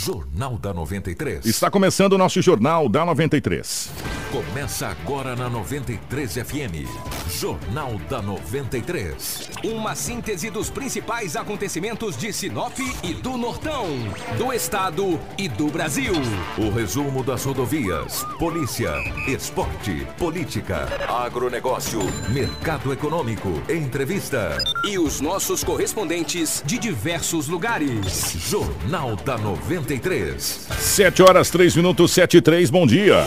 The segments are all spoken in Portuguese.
Jornal da 93. Está começando o nosso Jornal da 93. Começa agora na 93 FM. Jornal da 93. Uma síntese dos principais acontecimentos de Sinop e do Nortão, do Estado e do Brasil. O resumo das rodovias, polícia, esporte, política, agronegócio, mercado econômico, entrevista. E os nossos correspondentes de diversos lugares. Jornal da 93. 7 horas 3 minutos 7 e 3, bom dia.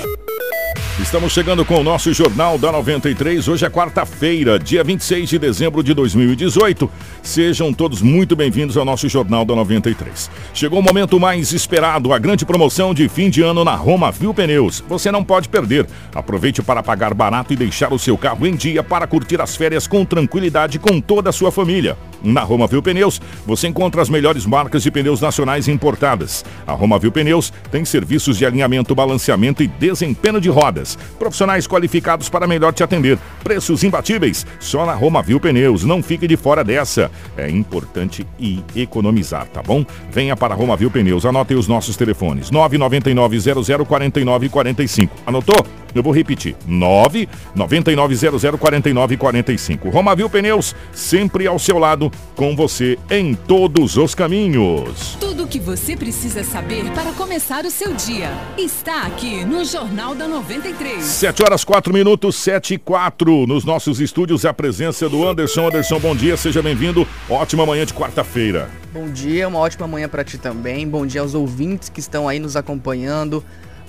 Estamos chegando com o nosso Jornal da 93. Hoje é quarta-feira, dia 26 de dezembro de 2018. Sejam todos muito bem-vindos ao nosso Jornal da 93. Chegou o momento mais esperado, a grande promoção de fim de ano na Roma Viu Pneus. Você não pode perder. Aproveite para pagar barato e deixar o seu carro em dia para curtir as férias com tranquilidade com toda a sua família. Na Roma Viu Pneus, você encontra as melhores marcas de pneus nacionais importadas. A Roma Viu Pneus tem serviços de alinhamento, balanceamento e desempenho de rodas. Profissionais qualificados para melhor te atender. Preços imbatíveis. Só na Roma Viu Pneus. Não fique de fora dessa. É importante e economizar, tá bom? Venha para a Roma Viu Pneus. Anote os nossos telefones. 999 0049 45. Anotou? Eu vou repetir. 999004945. Romavil Pneus, sempre ao seu lado, com você em todos os caminhos. Tudo o que você precisa saber para começar o seu dia está aqui no Jornal da 93. 7 horas 4 minutos, 7 e 4. Nos nossos estúdios, a presença do Anderson. Anderson, bom dia, seja bem-vindo. Ótima manhã de quarta-feira. Bom dia, uma ótima manhã para ti também. Bom dia aos ouvintes que estão aí nos acompanhando.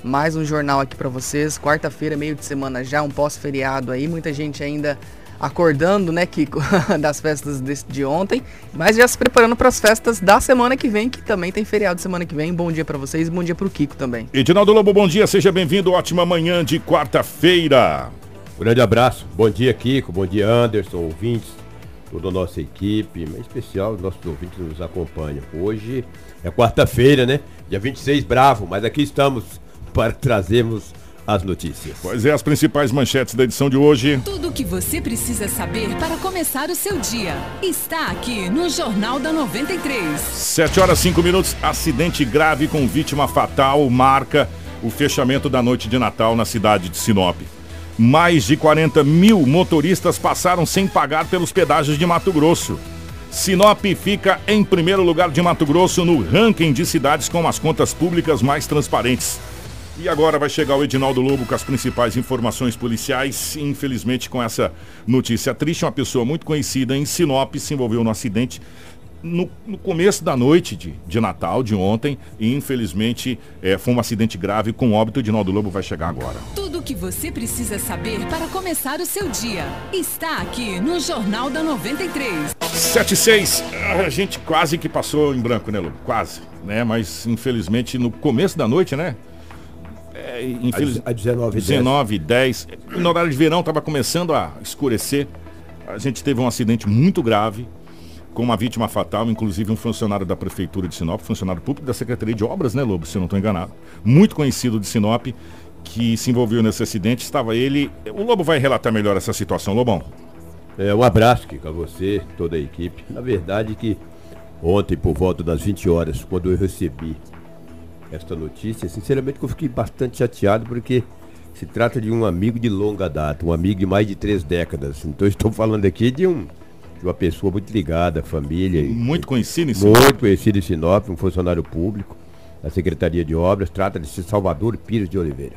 Mais um jornal aqui para vocês. Quarta-feira, meio de semana já, um pós-feriado aí. Muita gente ainda acordando, né, Kiko, das festas de ontem, mas já se preparando para as festas da semana que vem, que também tem feriado semana que vem. Bom dia para vocês, bom dia para o Kiko também. Edinaldo Lobo, bom dia, seja bem-vindo. Ótima manhã de quarta-feira. Grande abraço. Bom dia, Kiko. Bom dia, Anderson, ouvintes, toda a nossa equipe, em especial os nossos ouvintes que nos acompanham. Hoje é quarta-feira, né? Dia 26, bravo, mas aqui estamos para trazermos as notícias. Pois é, as principais manchetes da edição de hoje. Tudo o que você precisa saber para começar o seu dia está aqui no Jornal da 93. 7 horas 5 minutos. Acidente grave com vítima fatal marca o fechamento da noite de Natal na cidade de Sinop. Mais de 40 mil motoristas passaram sem pagar pelos pedágios de Mato Grosso. Sinop fica em primeiro lugar de Mato Grosso no ranking de cidades com as contas públicas mais transparentes. E agora vai chegar o Edinaldo Lobo com as principais informações policiais. Infelizmente, com essa notícia triste, uma pessoa muito conhecida em Sinop se envolveu no acidente no, no começo da noite de, de, Natal, de ontem. E infelizmente é, foi um acidente grave com óbito. O Edinaldo Lobo vai chegar agora. Tudo o que você precisa saber para começar o seu dia está aqui no Jornal da 93. 76. A gente quase que passou em branco, né, Lobo? Quase. Né? Mas infelizmente no começo da noite, né? É, infeliz... A 19 19 10. No horário de verão estava começando a escurecer. A gente teve um acidente muito grave com uma vítima fatal, inclusive um funcionário da prefeitura de Sinop, funcionário público da Secretaria de Obras, né, Lobo, se eu não estou enganado. Muito conhecido de Sinop, que se envolveu nesse acidente. Estava ele. O Lobo vai relatar melhor essa situação, Lobão. É, um abraço, Kiko, a você, toda a equipe. Na verdade que ontem, por volta das 20 horas, quando eu recebi esta notícia, sinceramente eu fiquei bastante chateado porque se trata de um amigo de longa data, um amigo de mais de três décadas. Então estou falando aqui de um de uma pessoa muito ligada à família. Muito conhecido em Sinop. Muito conhecido em Sinop, um funcionário público da Secretaria de Obras. Trata de Salvador Pires de Oliveira.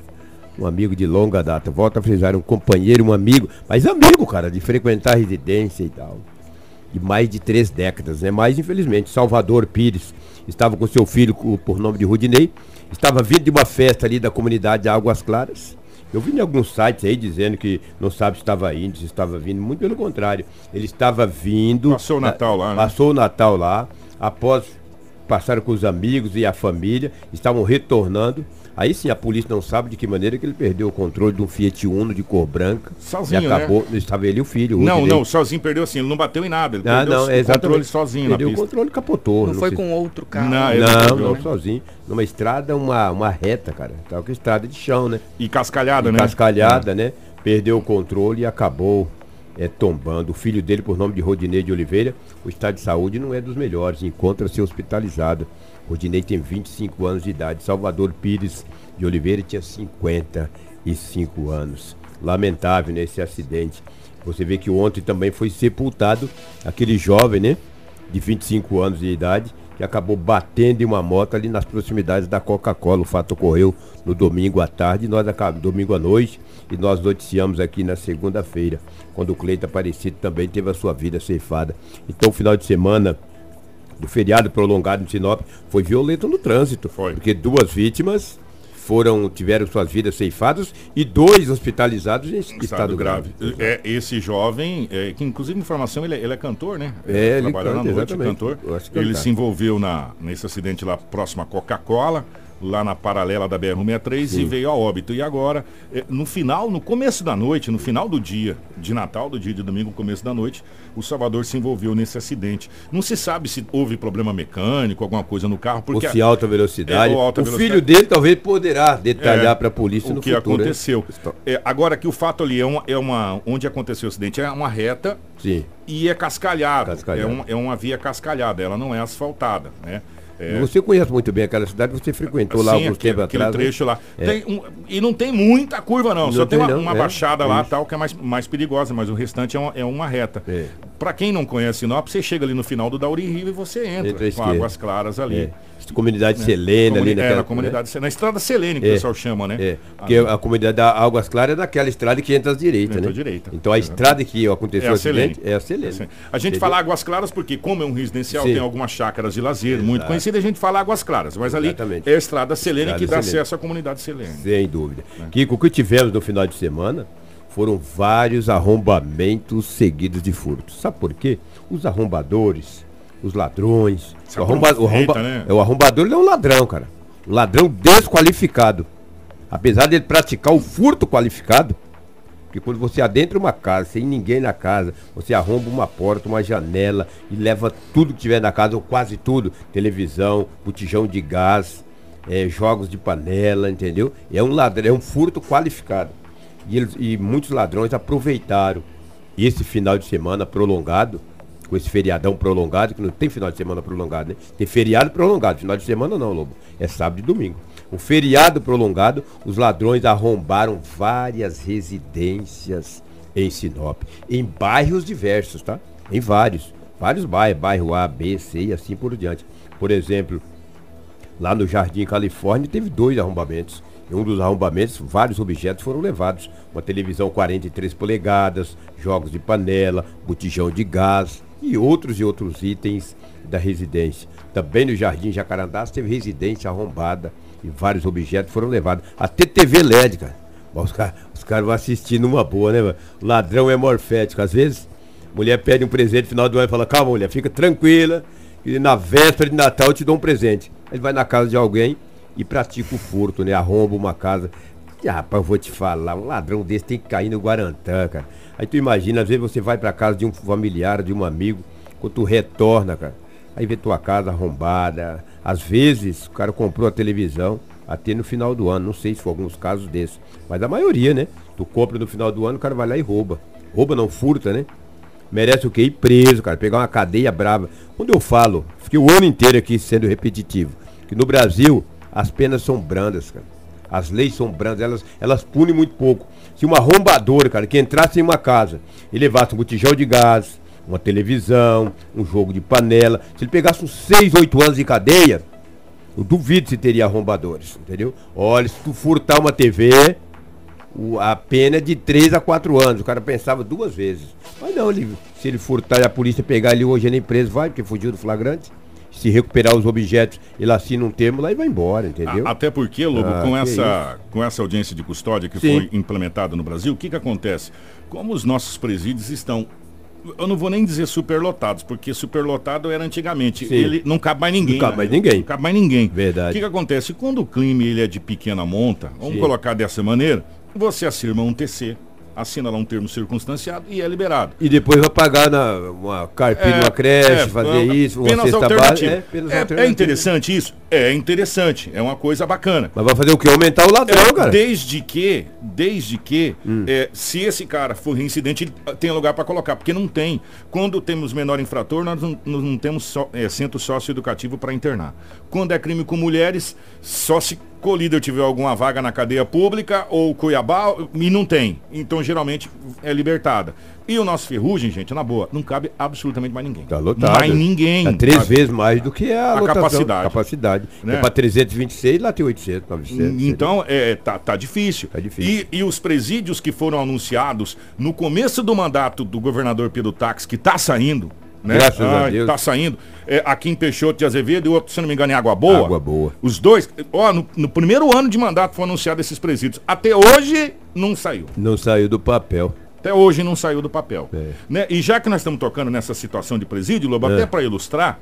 Um amigo de longa data. Volta a frisar, um companheiro, um amigo, mas amigo, cara, de frequentar a residência e tal. De mais de três décadas, né? Mas, infelizmente, Salvador Pires estava com seu filho por nome de Rudinei, estava vindo de uma festa ali da comunidade de Águas Claras. Eu vi em alguns sites aí dizendo que não sabe se estava indo, se estava vindo, muito pelo contrário. Ele estava vindo. Passou o Natal lá, né? Passou o Natal lá, após passaram com os amigos e a família, estavam retornando. Aí sim a polícia não sabe de que maneira que ele perdeu o controle de um Fiat Uno de cor branca. Sozinho, e acabou, né? Estava ele e o filho. Não, não, sozinho perdeu assim, ele não bateu em nada. Ele ah, perdeu não, o exatamente. controle sozinho perdeu na pista. o controle capotou. Não, não foi com outro carro. Não, Não, ele não, perdeu, né? sozinho. Numa estrada, uma, uma reta, cara. Tava com estrada de chão, né? E cascalhada, né? Cascalhada, né? Perdeu o controle e acabou é, tombando. O filho dele, por nome de Rodinei de Oliveira, o estado de saúde não é dos melhores, encontra-se hospitalizado. Rodinei tem 25 anos de idade. Salvador Pires de Oliveira tinha 55 anos. Lamentável nesse acidente. Você vê que ontem também foi sepultado aquele jovem, né? De 25 anos de idade, que acabou batendo em uma moto ali nas proximidades da Coca-Cola. O fato ocorreu no domingo à tarde, nós domingo à noite, e nós noticiamos aqui na segunda-feira, quando o Cleito Aparecido também teve a sua vida ceifada. Então, o final de semana do feriado prolongado em Sinop foi violento no trânsito. Foi. Porque duas vítimas foram tiveram suas vidas ceifadas e dois hospitalizados em estado, Estado grave. grave. É, esse jovem, é, que inclusive informação, ele, é- ele é cantor, né? É, ele Trabalha canta, na noite, exatamente. cantor. Ele se envolveu na, nesse acidente lá próximo à Coca-Cola, lá na paralela da BR-163 e veio a óbito. E agora, é, no final, no começo da noite, no final do dia de Natal, do dia de domingo, começo da noite, o Salvador se envolveu nesse acidente. Não se sabe se houve problema mecânico, alguma coisa no carro, Ou porque se alta velocidade. É, ou alta o velocidade. filho dele talvez poderá detalhar É, para a polícia o no que futuro. né? aconteceu. É, agora que o fato ali é uma, é uma. Onde aconteceu o acidente é uma reta Sim. e é cascalhado. Cascalhado. É, um- é uma via cascalhada, ela não é asfaltada, né? É, Você conhece muito bem aquela cidade, você frequentou lá sim, alguns tempos atrás. né? trecho lá. Tem um- e não tem muita curva, não. Não Só tem uma, não, uma é, baixada é lá tal, que é mais, mais perigosa, mas o restante é uma, é uma reta. É. Pra quem não conhece Sinop, você chega ali no final do Dauri Rio e você entra Entra com águas claras ali. É. Comunidade Selena ali Comuni- é, naquela. na comunidade, na estrada Selene, que É. o pessoal chama, né? É, porque a comunidade da Águas Claras é daquela estrada que entra à direita, Entra né? à direita. Então a estrada que aconteceu É o a Selene. é a Selene. A gente fala Águas Claras porque, como é um residencial, Sim. tem algumas chácaras de lazer muito Exato. conhecidas, a gente fala Águas Claras. Mas ali Exatamente. é a estrada Selene Estrada que dá Selene. acesso à comunidade Selene. Sem dúvida. É. Kiko, o que tivemos no final de semana foram vários arrombamentos seguidos de furtos. Sabe por quê? Os arrombadores, os ladrões. O, arromba, o, arromba- né? é, o arrombador ele é um ladrão, cara. Um ladrão desqualificado. Apesar dele praticar o furto qualificado, porque quando você adentra uma casa, sem ninguém na casa, você arromba uma porta, uma janela e leva tudo que tiver na casa, ou quase tudo, televisão, botijão de gás, eh, jogos de panela, entendeu? É um ladrão, é um furto qualificado. E, eles- e muitos ladrões aproveitaram esse final de semana prolongado, com esse feriadão prolongado, que não tem final de semana prolongado, né? Tem feriado prolongado, final de semana não, Lobo. É sábado e domingo. O feriado prolongado, os ladrões arrombaram várias residências em Sinop, em bairros diversos, tá? Em vários, vários bairros, bairro A, B, C e assim por diante. Por exemplo, Lá no Jardim Califórnia teve dois arrombamentos. Em um dos arrombamentos, vários objetos foram levados. Uma televisão 43 polegadas, jogos de panela, botijão de gás e outros e outros itens da residência. Também no Jardim Jacarandás teve residência arrombada e vários objetos foram levados. Até TV LED, cara. Os caras os caras vão assistir numa boa, né, ladrão é morfético. Às vezes, mulher pede um presente no final do ano e fala, calma, mulher, fica tranquila. E na véspera de Natal eu te dou um presente. Ele vai na casa de alguém e pratica o furto, né? Arromba uma casa. E, rapaz, eu vou te falar, um ladrão desse tem que cair no Guarantã, cara. Aí tu imagina, às vezes você vai pra casa de um familiar, de um amigo, quando tu retorna, cara. Aí vê tua casa arrombada. Às vezes o cara comprou a televisão até no final do ano. Não sei se foi alguns casos desses. Mas a maioria, né? Tu compra no final do ano, o cara vai lá e rouba. Rouba não furta, né? Merece o quê? Ir preso, cara. Pegar uma cadeia brava. Quando eu falo, fiquei o ano inteiro aqui sendo repetitivo, que no Brasil as penas são brandas, cara. As leis são brandas, elas, elas punem muito pouco. Se uma arrombadora, cara, que entrasse em uma casa e levasse um botijão de gás, uma televisão, um jogo de panela, se ele pegasse uns 6, 8 anos de cadeia, eu duvido se teria arrombadores, entendeu? Olha, se tu furtar uma TV, a pena é de 3 a 4 anos. O cara pensava duas vezes. Mas não, ele, se ele furtar e a polícia pegar ele hoje nem preso, vai, porque fugiu do flagrante. Se recuperar os objetos, ele assina um termo lá e vai embora, entendeu? Até porque, Lobo, Ah, com, essa, com essa audiência de custódia que Sim. foi implementada no Brasil, o que, que acontece? Como os nossos presídios estão. Eu não vou nem dizer superlotados, porque superlotado era antigamente. Sim. Ele não cabe mais ninguém. Não cabe né? mais ninguém. Não cabe mais ninguém. Verdade. O que, que acontece? Quando o crime ele é de pequena monta, vamos Sim. colocar dessa maneira, você acirma um TC. Assina lá um termo circunstanciado e é liberado. E depois vai pagar na, uma carpinha, É, uma creche, é, fazer isso, uma cesta básica. É, É- é interessante isso? É interessante, é uma coisa bacana. Mas vai fazer o quê? Aumentar o ladrão, É, cara. Desde que, desde que, Hum. é, se esse cara for reincidente, ele tem lugar para colocar, porque não tem. Quando temos menor infrator, nós não, nós não temos só, é, centro socioeducativo para internar. Quando é crime com mulheres, só se colíder tiver alguma vaga na cadeia pública ou Cuiabá, e não tem. Então, geralmente, é libertada. E o nosso ferrugem, gente, na boa, não cabe absolutamente mais ninguém. Tá lotado. Mais ninguém. Tá três vezes mais do que a, A lotação, capacidade. capacidade. Né? É para 326, lá tem 800, 900. Então, é, tá, tá difícil. Tá difícil. E, e os presídios que foram anunciados no começo do mandato do governador Pedro Tax, que tá saindo, né? Graças a Deus. Tá saindo. É, aqui em Peixoto de Azevedo e outro, se não me engano, em Água Boa. Água Boa. Os dois, ó, no, no primeiro ano de mandato foram anunciados esses presídios. Até hoje não saiu. Não saiu do papel. Até hoje não saiu do papel. É. Né? E já que nós estamos tocando nessa situação de presídio, Lobo, até para ilustrar,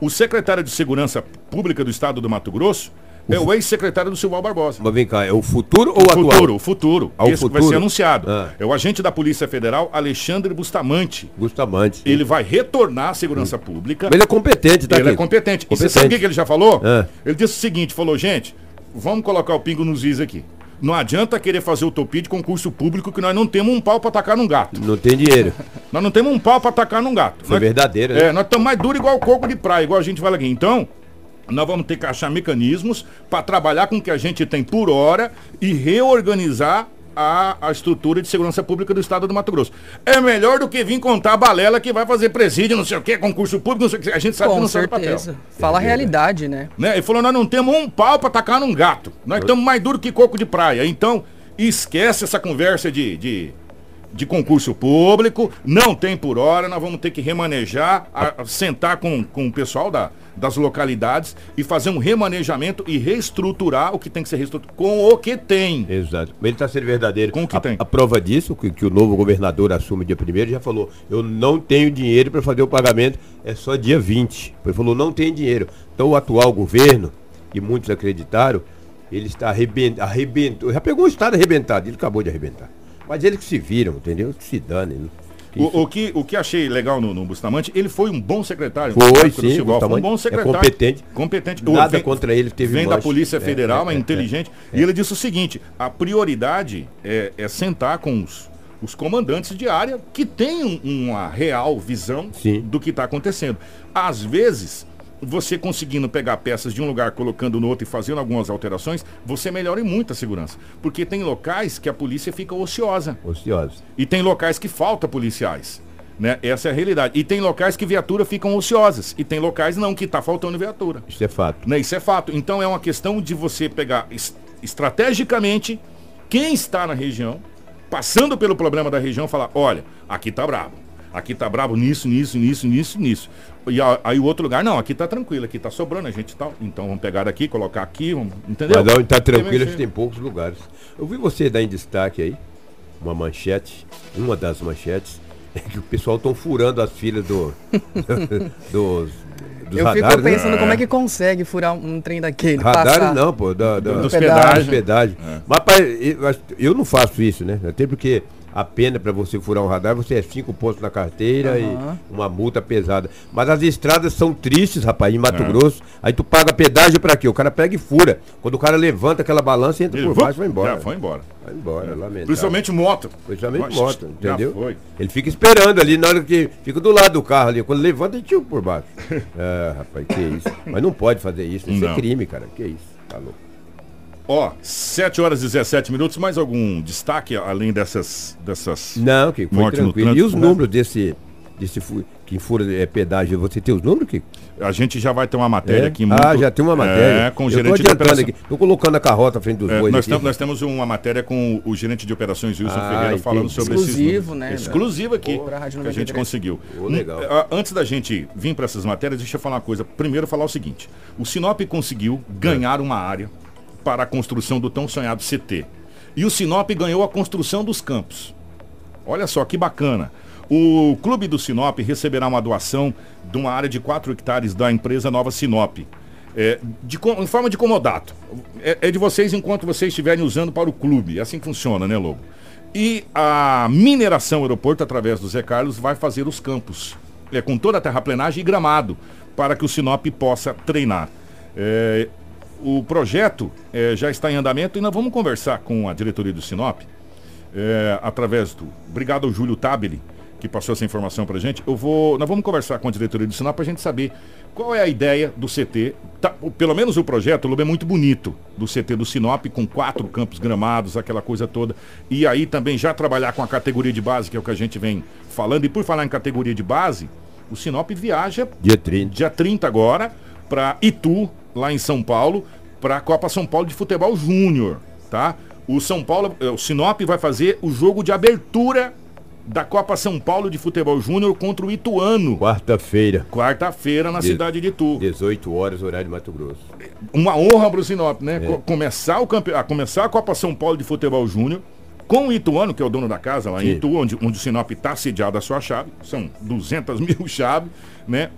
o secretário de Segurança Pública do Estado do Mato Grosso é o ex-secretário do Silval Barbosa. Mas vem cá, é o futuro ou o atual? Futuro, o futuro. Ah, o Esse que vai futuro? ser anunciado. Ah. É o agente da Polícia Federal, Alexandre Bustamante. Bustamante. Ele vai retornar à segurança pública. Mas ele é competente, tá ele é aqui. competente. E você Competente. sabe o que ele já falou? Ah. Ele disse o seguinte, falou, gente, vamos colocar o pingo nos is aqui. Não adianta querer fazer utopia de concurso público que nós não temos um pau para atacar num gato. Não tem dinheiro. Nós não temos um pau para atacar num gato. Foi Nós- verdadeiro, né? É, nós estamos mais duros igual o coco de praia, igual a gente fala aqui. Então, nós vamos ter que achar mecanismos para trabalhar com o que a gente tem por hora e reorganizar a, a estrutura de segurança pública do estado do Mato Grosso. É melhor do que vir contar a balela que vai fazer presídio, não sei o que, concurso público, não sei o que. A gente sabe que Com não sai do certeza. papel. Fala a realidade, né? Né? Ele falou, nós não temos um pau para tacar num gato. Nós estamos mais duro que coco de praia. Então, esquece essa conversa de, de, de concurso público. Não tem por hora, nós vamos ter que remanejar, a- a sentar com, com o pessoal da, das localidades e fazer um remanejamento e reestruturar o que tem que ser reestruturado com o que tem. Exato. Ele está sendo verdadeiro. Com o que a, tem. a prova disso, que, que o novo governador assume dia 1 já falou, eu não tenho dinheiro para fazer o pagamento, é só dia 20. Ele falou, não tem dinheiro. Então o atual governo, e muitos acreditaram, ele está arrebent, arrebentou, já pegou o estado arrebentado, ele acabou de arrebentar. Mas eles que se viram, entendeu? Que se dane. né? O, o que, o que achei legal no, no Bustamante, ele foi um bom secretário. Foi, sim, Silval, Foi um bom é secretário. competente. Competente. Nada Vem- contra ele, teve Vem da. Polícia É, Federal, é, é, é, inteligente. E ele disse o seguinte, a prioridade é, é sentar com os, os comandantes de área que têm um- uma real visão Sim. do que está acontecendo. Às vezes, você conseguindo pegar peças de um lugar, colocando no outro e fazendo algumas alterações, você melhora em muito a segurança. Porque tem locais que a polícia fica ociosa. Ociosos. E tem locais que falta policiais. Né? Essa é a realidade. E tem locais que viatura ficam ociosas. E tem locais não, que está faltando viatura. Isso é fato. Né? Isso é fato. Então é uma questão de você pegar es- estrategicamente quem está na região, passando pelo problema da região, falar, olha, aqui tá brabo. Aqui tá brabo nisso, nisso, nisso, nisso, nisso. E a- aí o outro lugar, não, aqui tá tranquilo, aqui tá sobrando a gente tal. Então vamos pegar daqui, colocar aqui, vamos, entendeu? Mas onde tá tranquilo, gente tem poucos lugares. Eu vi você dar em destaque aí, uma manchete, uma das manchetes, é que o pessoal estão furando as filas do, dos, dos Eu fico né? pensando como é que consegue furar um trem daquele. Radares passar. não, pô, da, da, Dos pedágios. pedágio. Mas pai, eu, eu não faço isso, né? Até porque a pena para você furar um radar, você é cinco pontos na carteira Aham. e uma multa pesada. Mas as estradas são tristes, rapaz, em Mato É. Grosso. Aí tu paga pedágio para quê? O cara pega e fura. Quando o cara levanta aquela balança, entra Ele, por baixo e vai embora. Já foi embora. Vai embora, lamentável. Principalmente moto. Principalmente Nossa, moto, já entendeu? foi. Ele fica esperando ali na hora que. Fica do lado do carro ali. Quando levanta, ele tira por baixo. é, rapaz, que isso. Mas não pode fazer isso. Isso Não. é crime, cara. Que isso. Tá louco. Ó, 7 horas e 17 minutos. Mais algum destaque além dessas. dessas... Não, que foi Morte no tranquilo. E trânsito, os né? números desse. desse que fura é, pedágio, você tem os números, Kiko? A gente já vai ter uma matéria É? aqui Ah, já tem uma matéria. É, com o Eu tô gerente de operação. aqui. Tô colocando a carrota à frente dos É, bois nós, nós temos uma matéria com o gerente de operações Wilson Ah, Ferreira falando entendi. sobre Exclusivo, esses números. né? Exclusivo aqui Pô, Rádio que a gente 93. conseguiu. Pô, legal. Hum, ah, Antes da gente vir para essas matérias, deixa eu falar uma coisa. Primeiro falar o seguinte: o Sinop conseguiu ganhar uma área para a construção do tão sonhado CT. E o Sinop ganhou a construção dos campos. Olha só que bacana. O clube do Sinop receberá uma doação de uma área de 4 hectares da empresa Nova Sinop. É, de em forma de comodato. É, é de vocês enquanto vocês estiverem usando para o clube. É assim funciona, né, Lobo? E a mineração aeroporto, através do Zé Carlos, vai fazer os campos, é, com toda a terraplenagem e gramado, para que o Sinop possa treinar. É, o projeto é, já está em andamento e nós vamos conversar com a diretoria do Sinop, é, através do. Obrigado ao Júlio Tabeli, que passou essa informação para a gente. Eu vou, nós vamos conversar com a diretoria do Sinop para a gente saber qual é a ideia do CT. Tá, pelo menos o projeto, o Lobo é muito bonito, do CT do Sinop, com quatro campos gramados, aquela coisa toda. E aí também já trabalhar com a categoria de base, que é o que a gente vem falando. E por falar em categoria de base, o Sinop viaja Dia 30. dia 30 agora para Itu, lá em São Paulo, para a Copa São Paulo de Futebol Júnior, tá? O São Paulo, eh, o Sinop vai fazer o jogo de abertura da Copa São Paulo de Futebol Júnior contra o Ituano. Quarta-feira, Quarta-feira na De- cidade de Itu. 18 horas, horário de Mato Grosso. Uma honra para o Sinop, né? Co- Começar, o campe... a começar a Copa São Paulo de Futebol Júnior com o Ituano, que é o dono da casa lá em Sim. Itu, onde, onde o Sinop está sediado a sua chave. São 200 mil chaves, né?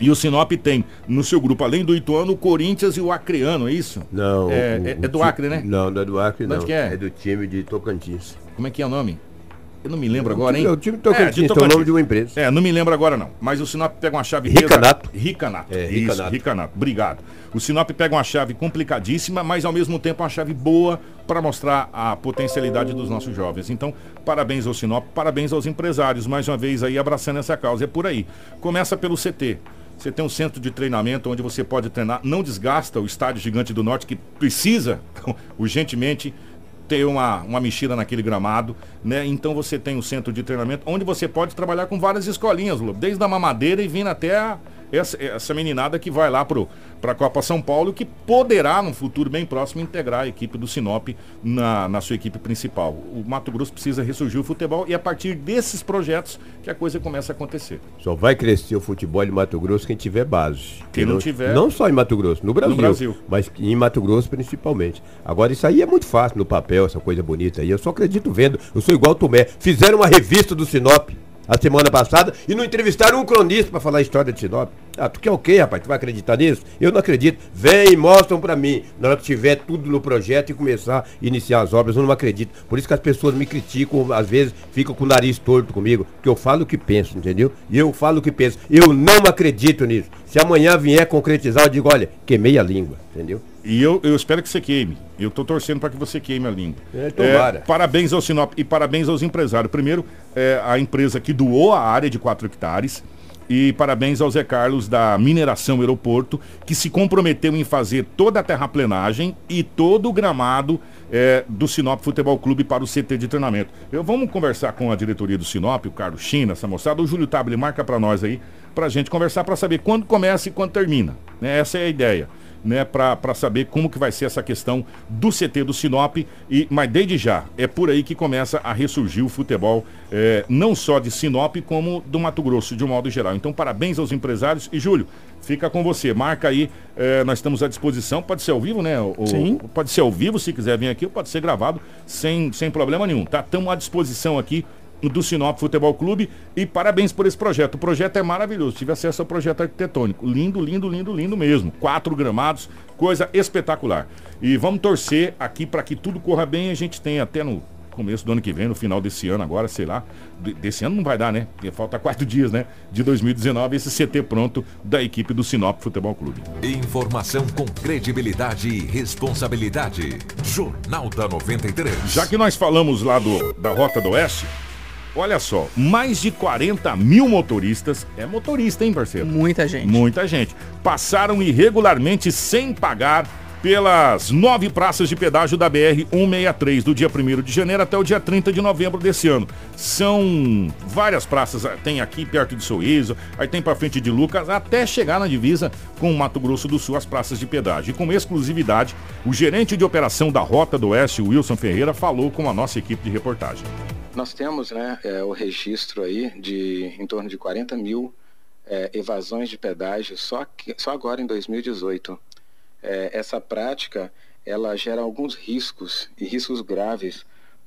E o Sinop tem no seu grupo, além do Ituano, o Corinthians e o Acreano, é isso? Não. É, o- é- é do Acre, né? Não, não é do Acre, De onde não. que é? do time de Tocantins. Como é que é o nome? Eu não me lembro É o agora, time- hein? é o time de Tocantins, tem o nome de uma empresa. É, não me lembro agora não. Mas o Sinop pega uma chave... Ricanato. Ricanato. É, Isso, Ricanato. Ricanato. Obrigado. O Sinop pega uma chave complicadíssima, mas ao mesmo tempo uma chave boa para mostrar a potencialidade dos nossos jovens. Então, parabéns ao Sinop, parabéns aos empresários, mais uma vez aí abraçando essa causa. É por aí. Começa pelo CT. Você tem um centro de treinamento onde você pode treinar, não desgasta o estádio Gigante do Norte, que precisa urgentemente ter uma, uma mexida naquele gramado, né? Então você tem um centro de treinamento onde você pode trabalhar com várias escolinhas, desde a mamadeira e vindo até a- essa, essa meninada que vai lá para a Copa São Paulo, que poderá, num futuro bem próximo, integrar a equipe do Sinop na, na sua equipe principal. O Mato Grosso precisa ressurgir o futebol e é a partir desses projetos que a coisa começa a acontecer. Só vai crescer o futebol de Mato Grosso quem tiver base. Quem não tiver- Não só em Mato Grosso, no Brasil. Brasil. Mas em Mato Grosso principalmente. Agora, isso aí é muito fácil no papel, essa coisa bonita aí. Eu só acredito vendo. Eu sou igual o Tomé. Fizeram uma revista do Sinop a semana passada e não entrevistaram um cronista pra falar a história de Sinop. Ah, tu quer o quê, rapaz? Tu vai acreditar nisso? Eu não acredito. Vem e mostram pra mim. Na hora que tiver tudo no projeto e começar a iniciar as obras, eu não acredito. Por isso que as pessoas me criticam, às vezes ficam com o nariz torto comigo, porque eu falo o que penso, entendeu? E eu falo o que penso. Eu não acredito nisso. Se amanhã vier concretizar, eu digo, olha, queimei a língua, entendeu? E eu, eu espero que você queime. Eu tô torcendo para que você queime a língua. É, tomara. parabéns ao Sinop e parabéns aos empresários. Primeiro, é, a empresa que doou a área de 4 hectares. E parabéns ao Zé Carlos da Mineração Aeroporto, que se comprometeu em fazer toda a terraplenagem e todo o gramado é, do Sinop Futebol Clube para o CT de treinamento. Eu, vamos conversar com a diretoria do Sinop, o Carlos China, essa moçada. O Júlio Tabile marca para nós aí, para a gente conversar, para saber quando começa e quando termina. Né? Essa é a ideia né, para saber como que vai ser essa questão do CT do Sinop. E, mas desde já, é por aí que começa a ressurgir o futebol, é, não só de Sinop, como do Mato Grosso, de um modo geral. Então, parabéns aos empresários. E, Júlio, fica com você. Marca aí, é, nós estamos à disposição. Pode ser ao vivo, né? O- o- Sim. Pode ser ao vivo, se quiser vir aqui, ou pode ser gravado, sem, sem problema nenhum. Tá? Estamos à disposição aqui do Sinop Futebol Clube e parabéns por esse projeto. O projeto é maravilhoso. Tive acesso ao projeto arquitetônico. Lindo, lindo, lindo, lindo mesmo. Quatro gramados, coisa espetacular. E vamos torcer aqui para que tudo corra bem. A gente tem até no começo do ano que vem, no final desse ano agora, sei lá. De- Desse ano não vai dar, né? Porque falta quatro dias, né? De 2019, esse CT pronto da equipe do Sinop Futebol Clube. Informação com credibilidade e responsabilidade. Jornal da 93. Já que nós falamos lá do, da Rota do Oeste, olha só, mais de 40 mil motoristas, é motorista, hein, parceiro? Muita gente. Muita gente. Passaram irregularmente sem pagar pelas nove praças de pedágio da BR-163, do dia 1 de janeiro até o dia 30 de novembro desse ano. São várias praças, ah, tem aqui perto de Sorriso, aí tem pra frente de Lucas, até chegar na divisa com o Mato Grosso do Sul, as praças de pedágio. E com exclusividade, o gerente de operação da Rota do Oeste, Wilson Ferreira, falou com a nossa equipe de reportagem. Nós temos né, é, o registro aí de em torno de 40 mil é, evasões de pedágio só, que- só agora em 2018. É, essa prática ela gera alguns riscos e riscos graves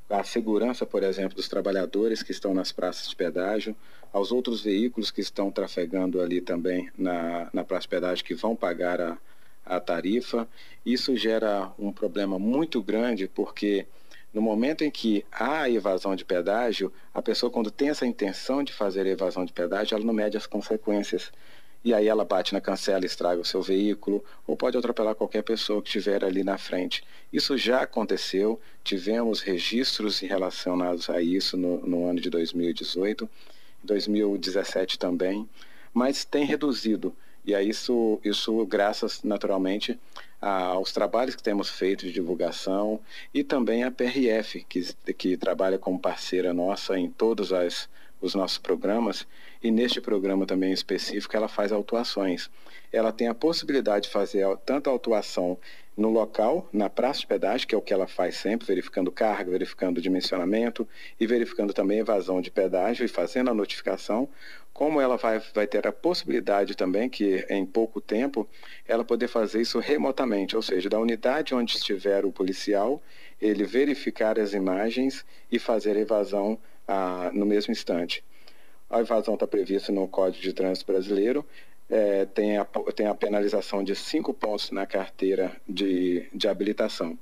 à segurança, por exemplo, dos trabalhadores que estão nas praças de pedágio, aos outros veículos que estão trafegando ali também na, na praça de pedágio que vão pagar a, a tarifa. Isso gera um problema muito grande porque No momento em que há evasão de pedágio, a pessoa, quando tem essa intenção de fazer evasão de pedágio, ela não mede as consequências. E aí ela bate na cancela, estraga o seu veículo, ou pode atropelar qualquer pessoa que estiver ali na frente. Isso já aconteceu, tivemos registros relacionados a isso no, no ano de 2018, 2017 também, mas tem reduzido. E aí isso, isso graças naturalmente aos trabalhos que temos feito de divulgação e também a PRF, que, que trabalha como parceira nossa em todos as, os nossos programas, e neste programa também específico ela faz autuações. Ela tem a possibilidade de fazer tanto a autuação no local, na praça de pedágio, que é o que ela faz sempre, verificando carga, verificando dimensionamento e verificando também evasão de pedágio e fazendo a notificação, como ela vai, vai ter a possibilidade também, que em pouco tempo, ela poder fazer isso remotamente, ou seja, da unidade onde estiver o policial, ele verificar as imagens e fazer a evasão ah, no mesmo instante. A evasão está prevista no Código de Trânsito Brasileiro, é, tem, a, tem a penalização de cinco pontos na carteira de, de habilitação.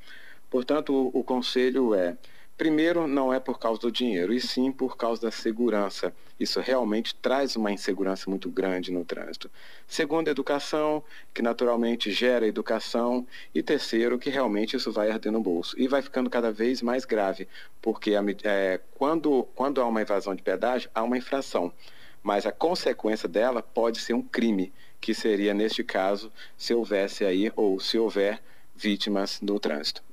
Portanto, o, o conselho é Primeiro, não é por causa do dinheiro, e sim por causa da segurança. Isso realmente traz uma insegurança muito grande no trânsito. Segundo, educação, que naturalmente gera educação. E terceiro, que realmente isso vai arder no bolso. E vai ficando cada vez mais grave, porque é, quando, quando há uma evasão de pedágio, há uma infração. Mas a consequência dela pode ser um crime, que seria, neste caso, se houvesse aí, ou se houver, vítimas no trânsito.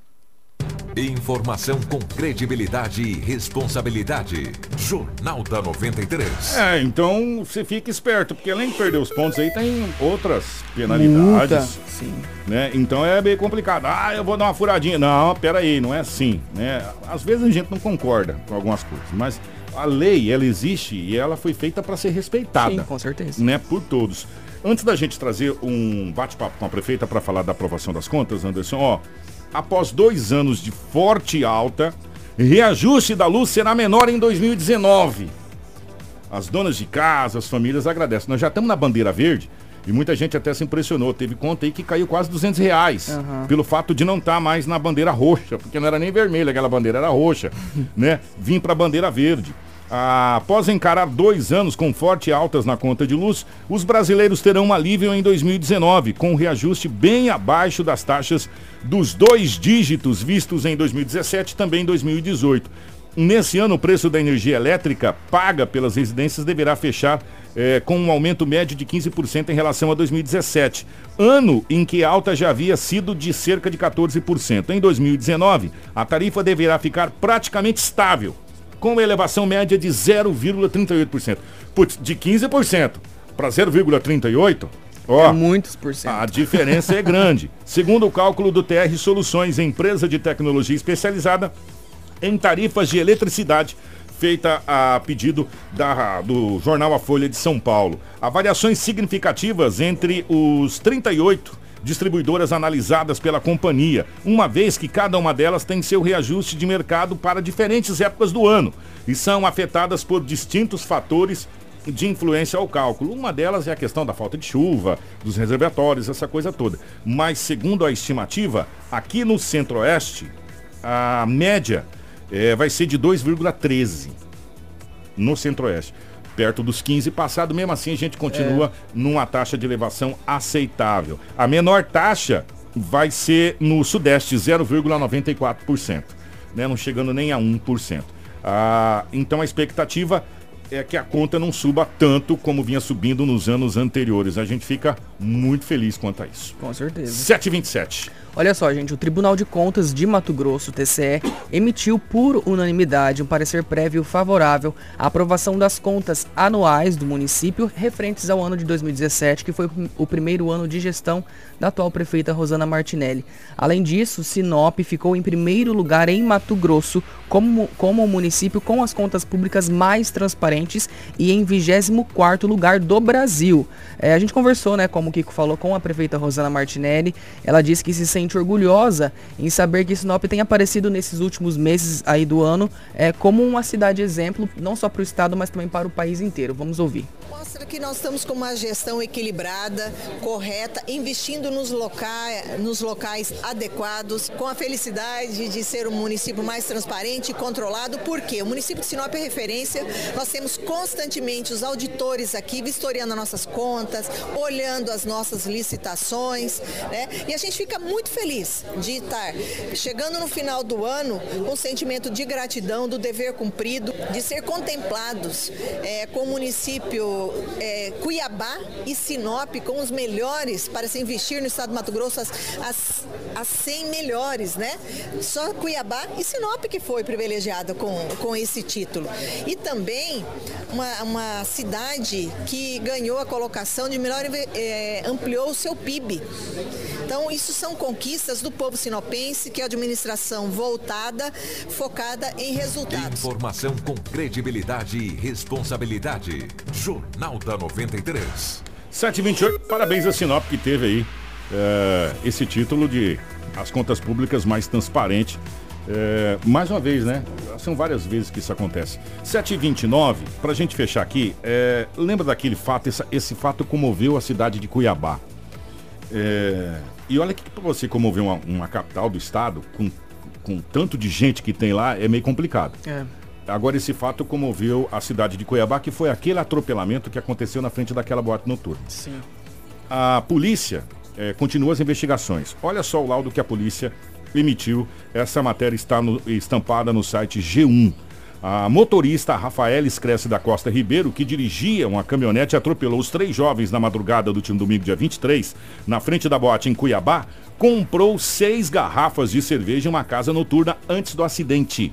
Informação com credibilidade e responsabilidade. Jornal da 93. É, então você fica esperto, porque além de perder os pontos aí, tem outras penalidades. Multa, sim. Né? Então é meio complicado. Ah, eu vou dar uma furadinha. Não, peraí, não é assim. Né? Às vezes a gente não concorda com algumas coisas, mas a lei, ela existe e ela foi feita para ser respeitada. Sim, com certeza. Né? Por todos. Antes da gente trazer um bate-papo com a prefeita para falar da aprovação das contas, Anderson, ó, após dois anos de forte alta, reajuste da luz será menor em 2019. As donas de casa, as famílias agradecem. Nós já estamos na bandeira verde e muita gente até se impressionou. Teve conta aí que caiu quase 200 reais uhum. pelo fato de não estar tá mais na bandeira roxa, porque não era nem vermelha, aquela bandeira era roxa, né? Vim para a bandeira verde. Após encarar dois anos com forte altas na conta de luz, os brasileiros terão um alívio em 2019, com um reajuste bem abaixo das taxas dos dois dígitos vistos em 2017 e também em 2018. Nesse ano, o preço da energia elétrica paga pelas residências deverá fechar é, com um aumento médio de 15% em relação a 2017, ano em que a alta já havia sido de cerca de 14%. Em 2019, a tarifa deverá ficar praticamente estável com uma elevação média de 0,38%. Putz, de 15% para 0,38%, Ó, é muitos por cento. A diferença é grande. Segundo o cálculo do TR Soluções, empresa de tecnologia especializada em tarifas de eletricidade, feita a pedido da, do jornal A Folha de São Paulo. Há variações significativas entre os 38 distribuidoras analisadas pela companhia, uma vez que cada uma delas tem seu reajuste de mercado para diferentes épocas do ano e são afetadas por distintos fatores de influência ao cálculo. Uma delas é a questão da falta de chuva, dos reservatórios, essa coisa toda. Mas, segundo a estimativa, aqui no Centro-Oeste, a média é, vai ser de 2,13 no Centro-Oeste perto dos 15 passado, mesmo assim a gente continua é. numa taxa de elevação aceitável. A menor taxa vai ser no Sudeste, 0,94%, né? não chegando nem a 1%. Ah, então a expectativa é que a conta não suba tanto como vinha subindo nos anos anteriores. A gente fica muito feliz quanto a isso. Com certeza. 727. Olha só, gente, o Tribunal de Contas de Mato Grosso, TCE, emitiu por unanimidade um parecer prévio favorável à aprovação das contas anuais do município referentes ao ano de 2017, que foi o primeiro ano de gestão da atual prefeita Rosana Martinelli. Além disso, Sinop ficou em primeiro lugar em Mato Grosso como, como o município com as contas públicas mais transparentes e em 24º lugar do Brasil. É, a gente conversou, né, como o Kiko falou, com a prefeita Rosana Martinelli. Ela disse que se sente sente orgulhosa em saber que Sinop tem aparecido nesses últimos meses aí do ano é, como uma cidade exemplo, não só para o estado, mas também para o país inteiro. Vamos ouvir. Mostra que nós estamos com uma gestão equilibrada, correta, investindo nos locais, nos locais adequados, com a felicidade de ser um município mais transparente e controlado, porque o município de Sinop é referência, nós temos constantemente os auditores aqui vistoriando nossas contas, olhando as nossas licitações, né? E a gente fica muito feliz de estar chegando no final do ano com um sentimento de gratidão, do dever cumprido, de ser contemplados é, com o município é, Cuiabá e Sinop com os melhores para se investir no estado do Mato Grosso, as, as, as 100 melhores, né? Só Cuiabá e Sinop que foi privilegiada com, com esse título. E também uma, uma cidade que ganhou a colocação de melhor, é, ampliou o seu PIB. Então, isso são conquistas do povo sinopense, que é a administração voltada, focada em resultados. Informação com credibilidade e responsabilidade. Jornal da 93. 728, parabéns a Sinop que teve aí é, esse título de as contas públicas mais transparente. É, mais uma vez, né? São várias vezes que isso acontece. 729, para a gente fechar aqui, é, lembra daquele fato? Esse, esse, fato comoveu a cidade de Cuiabá. É, e olha que para você comover uma, uma, capital do estado, com, com tanto de gente que tem lá, é meio complicado. É. Agora, esse fato comoveu a cidade de Cuiabá, que foi aquele atropelamento que aconteceu na frente daquela boate noturna. Sim. A polícia é, continua as investigações. Olha só o laudo que a polícia emitiu. Essa matéria está no, estampada no site G1. A motorista Rafaela Escresce da Costa Ribeiro, que dirigia uma caminhonete, atropelou os três jovens na madrugada do último domingo, dia 23, na frente da boate em Cuiabá, comprou seis garrafas de cerveja em uma casa noturna antes do acidente.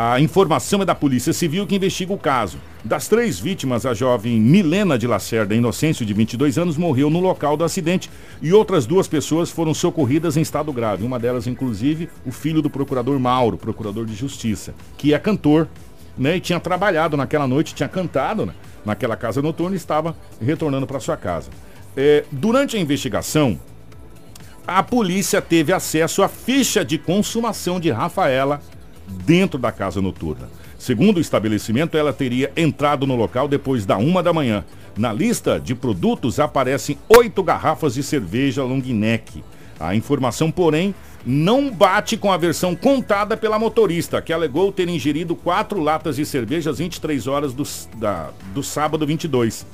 A informação é da Polícia Civil que investiga o caso. Das três vítimas, a jovem Milena de Lacerda Inocêncio, de 22 anos, morreu no local do acidente e outras duas pessoas foram socorridas em estado grave. Uma delas, inclusive, o filho do procurador Mauro, procurador de justiça, que é cantor né, e tinha trabalhado naquela noite, tinha cantado né, naquela casa noturna e estava retornando para sua casa. É, durante a investigação, a polícia teve acesso à ficha de consumação de Rafaela dentro da casa noturna. Segundo o estabelecimento, ela teria entrado no local depois da uma da manhã. Na lista de produtos aparecem oito garrafas de cerveja long neck. A informação, porém, não bate com a versão contada pela motorista, que alegou ter ingerido quatro latas de cerveja às 23 horas do, da, do sábado 22.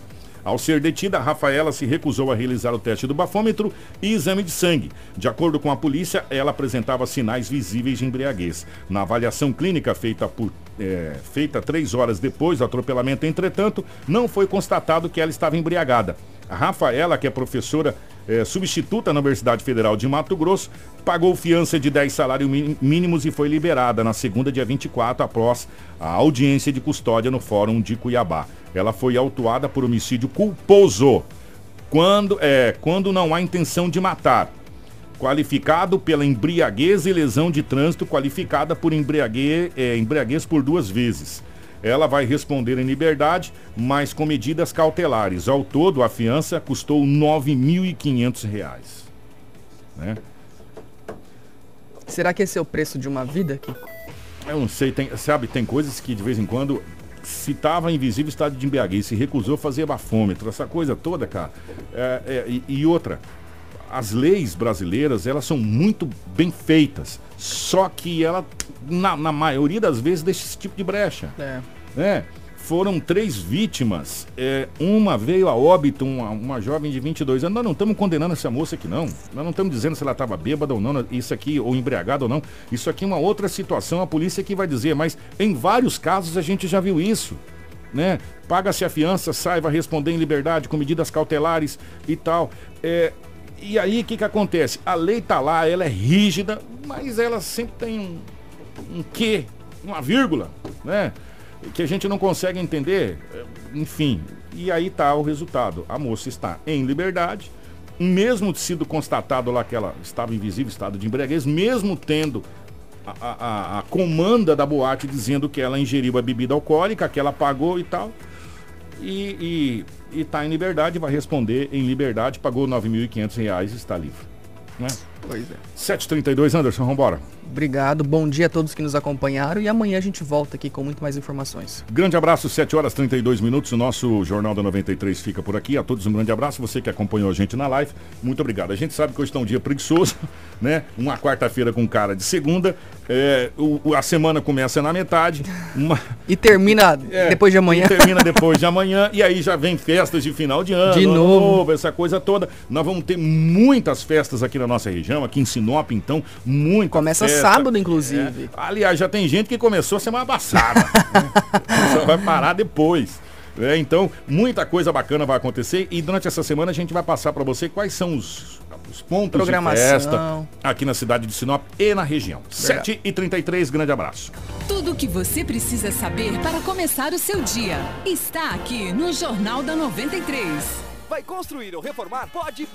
Ao ser detida, Rafaela se recusou a realizar o teste do bafômetro e exame de sangue. De acordo com a polícia, ela apresentava sinais visíveis de embriaguez. Na avaliação clínica feita por é, feita três horas depois do atropelamento, entretanto, não foi constatado que ela estava embriagada. Rafaela, que é professora é, substituta na Universidade Federal de Mato Grosso, pagou fiança de 10 salários mínimos e foi liberada na segunda, dia 24, após a audiência de custódia no Fórum de Cuiabá. Ela foi autuada por homicídio culposo, quando, é, quando não há intenção de matar. Qualificado pela embriaguez e lesão de trânsito, qualificada por embriaguez, é, embriaguez por duas vezes. Ela vai responder em liberdade, mas com medidas cautelares. Ao todo, a fiança custou R$ 9.500. Né? Será que esse é o preço de uma vida, Kiko? Eu não sei, tem, sabe, tem coisas que de vez em quando se estava invisível estado de embriaguez, se recusou a fazer bafômetro, essa coisa toda, cara. É, é, e, e, outra, as leis brasileiras, elas são muito bem feitas, só que ela, na, na maioria das vezes, deixa esse tipo de brecha. É. É foram três vítimas. É, uma veio a óbito, uma, uma jovem de 22 anos. Nós não estamos condenando essa moça aqui, não. Nós não estamos dizendo se ela estava bêbada ou não, isso aqui, ou embriagada ou não. Isso aqui é uma outra situação, a polícia que vai dizer. Mas em vários casos a gente já viu isso. Né? Paga-se a fiança, sai, vai responder em liberdade com medidas cautelares e tal. É, e aí o que, que acontece? A lei tá lá, ela é rígida, mas ela sempre tem um, um quê, uma vírgula, né? que a gente não consegue entender, enfim. E aí está o resultado. A moça está em liberdade, mesmo sido constatado lá que ela estava invisível, estado de embriaguez, mesmo tendo a, a, a, comanda da boate dizendo que ela ingeriu a bebida alcoólica, que ela pagou e tal. E está em liberdade, vai responder em liberdade, pagou R$ 9.500 e está livre. Né? Pois é. 7h32, Anderson, vambora. Obrigado, bom dia a todos que nos acompanharam e amanhã a gente volta aqui com muito mais informações. Grande abraço, 7 horas 32 minutos. O nosso Jornal da 93 fica por aqui. A todos um grande abraço. Você que acompanhou a gente na live, muito obrigado. A gente sabe que hoje está um dia preguiçoso, né? Uma quarta-feira com cara de segunda. É, o, a semana começa na metade. Uma... E termina é, depois de amanhã. termina depois de amanhã. E aí já vem festas de final de ano. De novo. novo. Essa coisa toda. Nós vamos ter muitas festas aqui na nossa região, aqui em Sinop, então, muito. Começa festa. sábado, inclusive. É. Aliás, já tem gente que começou semana passada. né? Só vai parar depois. É, então, muita coisa bacana vai acontecer e durante essa semana a gente vai passar para você quais são os, os pontos de festa aqui na cidade de Sinop e na região. 7 e 33 grande abraço. Tudo o que você precisa saber para começar o seu dia está aqui no Jornal da 93. Vai construir ou reformar? Pode